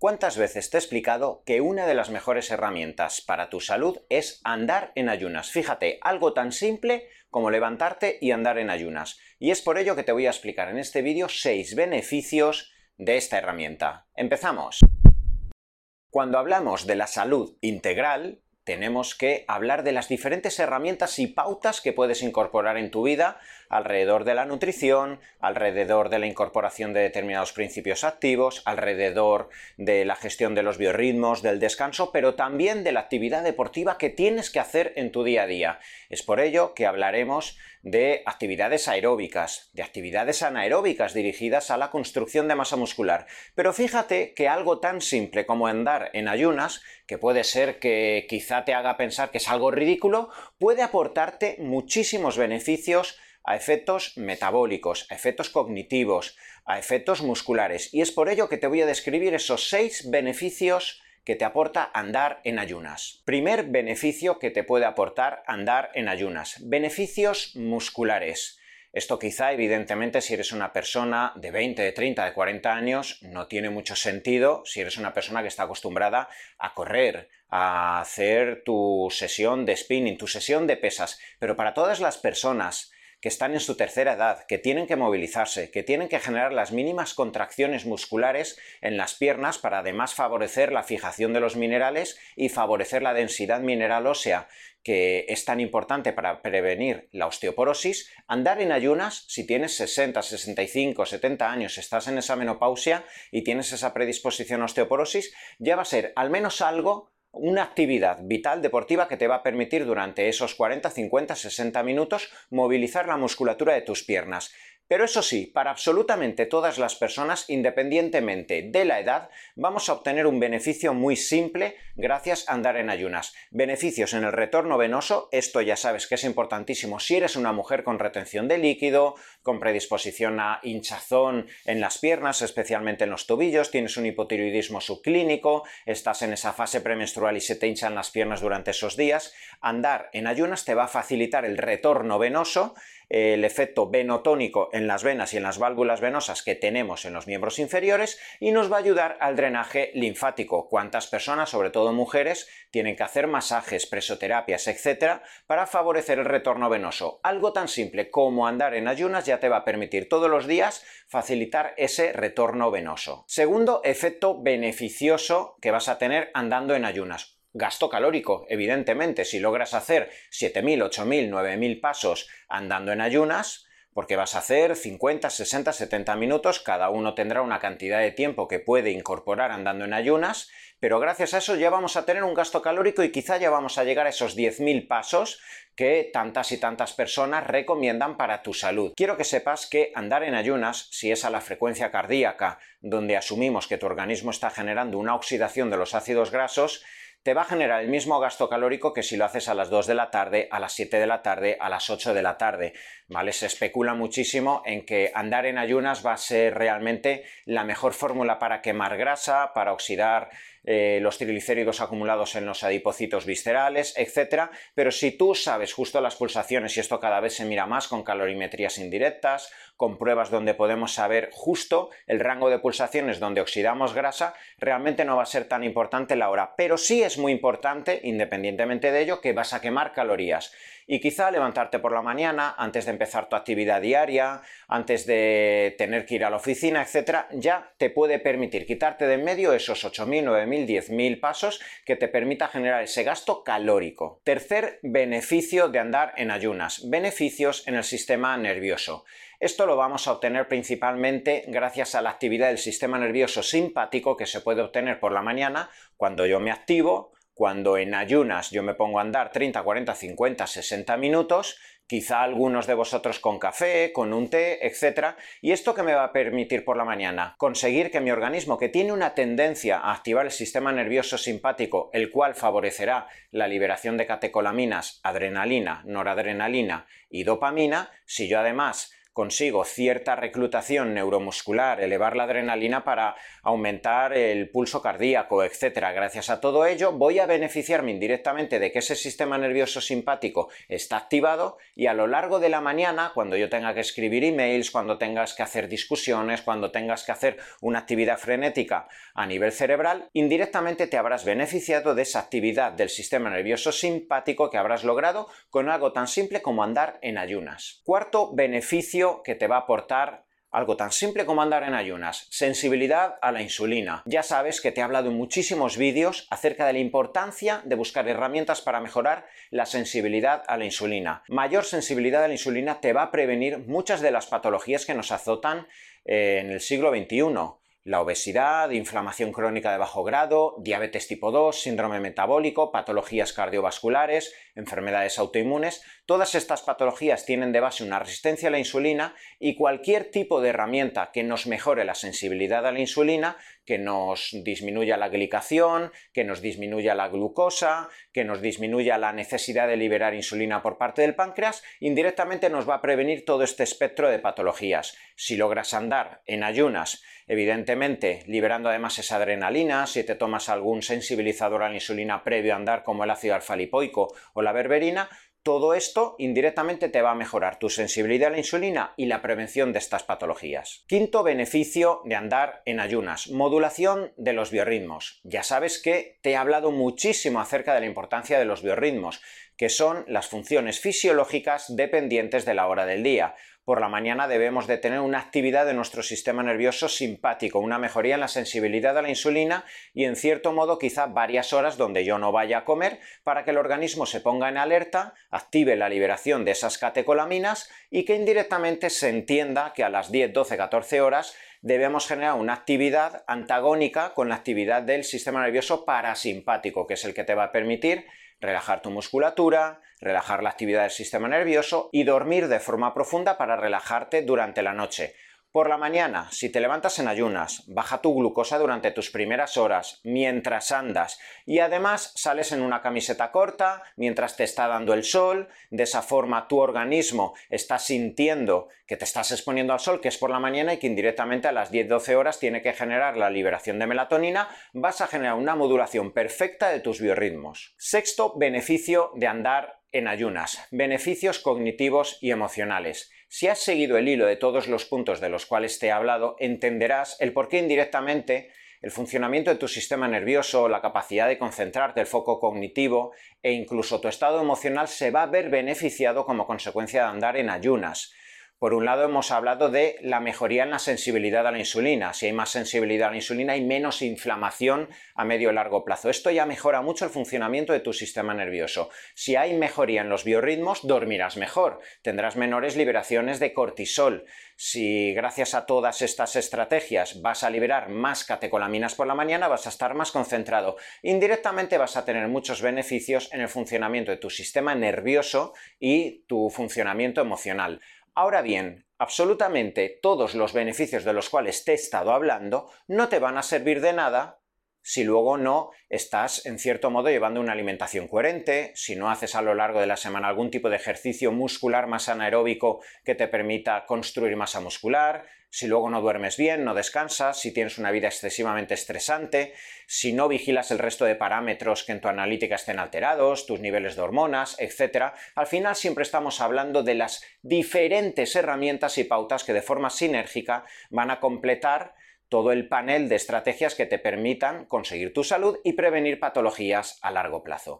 ¿Cuántas veces te he explicado que una de las mejores herramientas para tu salud es andar en ayunas? Fíjate, algo tan simple como levantarte y andar en ayunas. Y es por ello que te voy a explicar en este vídeo 6 beneficios de esta herramienta. ¡Empezamos! Cuando hablamos de la salud integral, tenemos que hablar de las diferentes herramientas y pautas que puedes incorporar en tu vida alrededor de la nutrición, alrededor de la incorporación de determinados principios activos, alrededor de la gestión de los biorritmos, del descanso, pero también de la actividad deportiva que tienes que hacer en tu día a día. Es por ello que hablaremos de actividades aeróbicas, de actividades anaeróbicas dirigidas a la construcción de masa muscular. Pero fíjate que algo tan simple como andar en ayunas, que puede ser que quizá te haga pensar que es algo ridículo, puede aportarte muchísimos beneficios a efectos metabólicos, a efectos cognitivos, a efectos musculares. Y es por ello que te voy a describir esos seis beneficios que te aporta andar en ayunas. Primer beneficio que te puede aportar andar en ayunas. Beneficios musculares. Esto quizá, evidentemente, si eres una persona de 20, de 30, de 40 años, no tiene mucho sentido si eres una persona que está acostumbrada a correr, a hacer tu sesión de spinning, tu sesión de pesas. Pero para todas las personas que están en su tercera edad, que tienen que movilizarse, que tienen que generar las mínimas contracciones musculares en las piernas para además favorecer la fijación de los minerales y favorecer la densidad mineral ósea que es tan importante para prevenir la osteoporosis, andar en ayunas si tienes 60, 65, 70 años, estás en esa menopausia y tienes esa predisposición a osteoporosis, ya va a ser al menos algo una actividad vital deportiva que te va a permitir durante esos 40, 50, 60 minutos movilizar la musculatura de tus piernas. Pero eso sí, para absolutamente todas las personas, independientemente de la edad, vamos a obtener un beneficio muy simple gracias a andar en ayunas. Beneficios en el retorno venoso, esto ya sabes que es importantísimo si eres una mujer con retención de líquido, con predisposición a hinchazón en las piernas, especialmente en los tobillos, tienes un hipotiroidismo subclínico, estás en esa fase premenstrual y se te hinchan las piernas durante esos días, andar en ayunas te va a facilitar el retorno venoso el efecto venotónico en las venas y en las válvulas venosas que tenemos en los miembros inferiores y nos va a ayudar al drenaje linfático. ¿Cuántas personas, sobre todo mujeres, tienen que hacer masajes, presoterapias, etcétera, para favorecer el retorno venoso? Algo tan simple como andar en ayunas ya te va a permitir todos los días facilitar ese retorno venoso. Segundo efecto beneficioso que vas a tener andando en ayunas gasto calórico, evidentemente, si logras hacer 7.000, 8.000, 9.000 pasos andando en ayunas, porque vas a hacer 50, 60, 70 minutos, cada uno tendrá una cantidad de tiempo que puede incorporar andando en ayunas, pero gracias a eso ya vamos a tener un gasto calórico y quizá ya vamos a llegar a esos 10.000 pasos que tantas y tantas personas recomiendan para tu salud. Quiero que sepas que andar en ayunas, si es a la frecuencia cardíaca, donde asumimos que tu organismo está generando una oxidación de los ácidos grasos, te va a generar el mismo gasto calórico que si lo haces a las 2 de la tarde, a las 7 de la tarde, a las 8 de la tarde. ¿Vale? Se especula muchísimo en que andar en ayunas va a ser realmente la mejor fórmula para quemar grasa, para oxidar eh, los triglicéridos acumulados en los adipocitos viscerales, etc. Pero si tú sabes justo las pulsaciones, y esto cada vez se mira más con calorimetrías indirectas, con pruebas donde podemos saber justo el rango de pulsaciones donde oxidamos grasa, realmente no va a ser tan importante la hora. Pero sí es muy importante, independientemente de ello, que vas a quemar calorías. Y quizá levantarte por la mañana, antes de empezar tu actividad diaria, antes de tener que ir a la oficina, etc., ya te puede permitir quitarte de en medio esos 8.000, 9.000, 10.000 pasos que te permita generar ese gasto calórico. Tercer beneficio de andar en ayunas, beneficios en el sistema nervioso. Esto lo vamos a obtener principalmente gracias a la actividad del sistema nervioso simpático que se puede obtener por la mañana cuando yo me activo, cuando en ayunas yo me pongo a andar 30, 40, 50, 60 minutos, quizá algunos de vosotros con café, con un té, etc. ¿Y esto que me va a permitir por la mañana? Conseguir que mi organismo, que tiene una tendencia a activar el sistema nervioso simpático, el cual favorecerá la liberación de catecolaminas, adrenalina, noradrenalina y dopamina, si yo además consigo cierta reclutación neuromuscular, elevar la adrenalina para aumentar el pulso cardíaco, etc. Gracias a todo ello voy a beneficiarme indirectamente de que ese sistema nervioso simpático está activado y a lo largo de la mañana, cuando yo tenga que escribir emails, cuando tengas que hacer discusiones, cuando tengas que hacer una actividad frenética a nivel cerebral, indirectamente te habrás beneficiado de esa actividad del sistema nervioso simpático que habrás logrado con algo tan simple como andar en ayunas. Cuarto beneficio que te va a aportar algo tan simple como andar en ayunas, sensibilidad a la insulina. Ya sabes que te he hablado en muchísimos vídeos acerca de la importancia de buscar herramientas para mejorar la sensibilidad a la insulina. Mayor sensibilidad a la insulina te va a prevenir muchas de las patologías que nos azotan eh, en el siglo XXI la obesidad, inflamación crónica de bajo grado, diabetes tipo 2, síndrome metabólico, patologías cardiovasculares, enfermedades autoinmunes, todas estas patologías tienen de base una resistencia a la insulina y cualquier tipo de herramienta que nos mejore la sensibilidad a la insulina, que nos disminuya la glicación, que nos disminuya la glucosa, que nos disminuya la necesidad de liberar insulina por parte del páncreas, indirectamente nos va a prevenir todo este espectro de patologías. Si logras andar en ayunas, evidentemente liberando además esa adrenalina, si te tomas algún sensibilizador a la insulina previo a andar como el ácido alfa-lipoico o la berberina, todo esto indirectamente te va a mejorar tu sensibilidad a la insulina y la prevención de estas patologías. Quinto beneficio de andar en ayunas, modulación de los biorritmos. Ya sabes que te he hablado muchísimo acerca de la importancia de los biorritmos, que son las funciones fisiológicas dependientes de la hora del día por la mañana debemos de tener una actividad de nuestro sistema nervioso simpático, una mejoría en la sensibilidad a la insulina y en cierto modo quizá varias horas donde yo no vaya a comer para que el organismo se ponga en alerta, active la liberación de esas catecolaminas y que indirectamente se entienda que a las 10, 12, 14 horas debemos generar una actividad antagónica con la actividad del sistema nervioso parasimpático, que es el que te va a permitir relajar tu musculatura, relajar la actividad del sistema nervioso y dormir de forma profunda para relajarte durante la noche. Por la mañana, si te levantas en ayunas, baja tu glucosa durante tus primeras horas, mientras andas, y además sales en una camiseta corta, mientras te está dando el sol, de esa forma tu organismo está sintiendo que te estás exponiendo al sol, que es por la mañana y que indirectamente a las 10-12 horas tiene que generar la liberación de melatonina, vas a generar una modulación perfecta de tus biorritmos. Sexto beneficio de andar en ayunas, beneficios cognitivos y emocionales. Si has seguido el hilo de todos los puntos de los cuales te he hablado, entenderás el por qué indirectamente el funcionamiento de tu sistema nervioso, la capacidad de concentrarte, el foco cognitivo e incluso tu estado emocional se va a ver beneficiado como consecuencia de andar en ayunas. Por un lado hemos hablado de la mejoría en la sensibilidad a la insulina. Si hay más sensibilidad a la insulina hay menos inflamación a medio y largo plazo. Esto ya mejora mucho el funcionamiento de tu sistema nervioso. Si hay mejoría en los biorritmos, dormirás mejor, tendrás menores liberaciones de cortisol. Si gracias a todas estas estrategias vas a liberar más catecolaminas por la mañana, vas a estar más concentrado. Indirectamente vas a tener muchos beneficios en el funcionamiento de tu sistema nervioso y tu funcionamiento emocional. Ahora bien, absolutamente todos los beneficios de los cuales te he estado hablando no te van a servir de nada si luego no estás en cierto modo llevando una alimentación coherente, si no haces a lo largo de la semana algún tipo de ejercicio muscular más anaeróbico que te permita construir masa muscular, si luego no duermes bien, no descansas, si tienes una vida excesivamente estresante, si no vigilas el resto de parámetros que en tu analítica estén alterados, tus niveles de hormonas, etc. Al final siempre estamos hablando de las diferentes herramientas y pautas que de forma sinérgica van a completar todo el panel de estrategias que te permitan conseguir tu salud y prevenir patologías a largo plazo.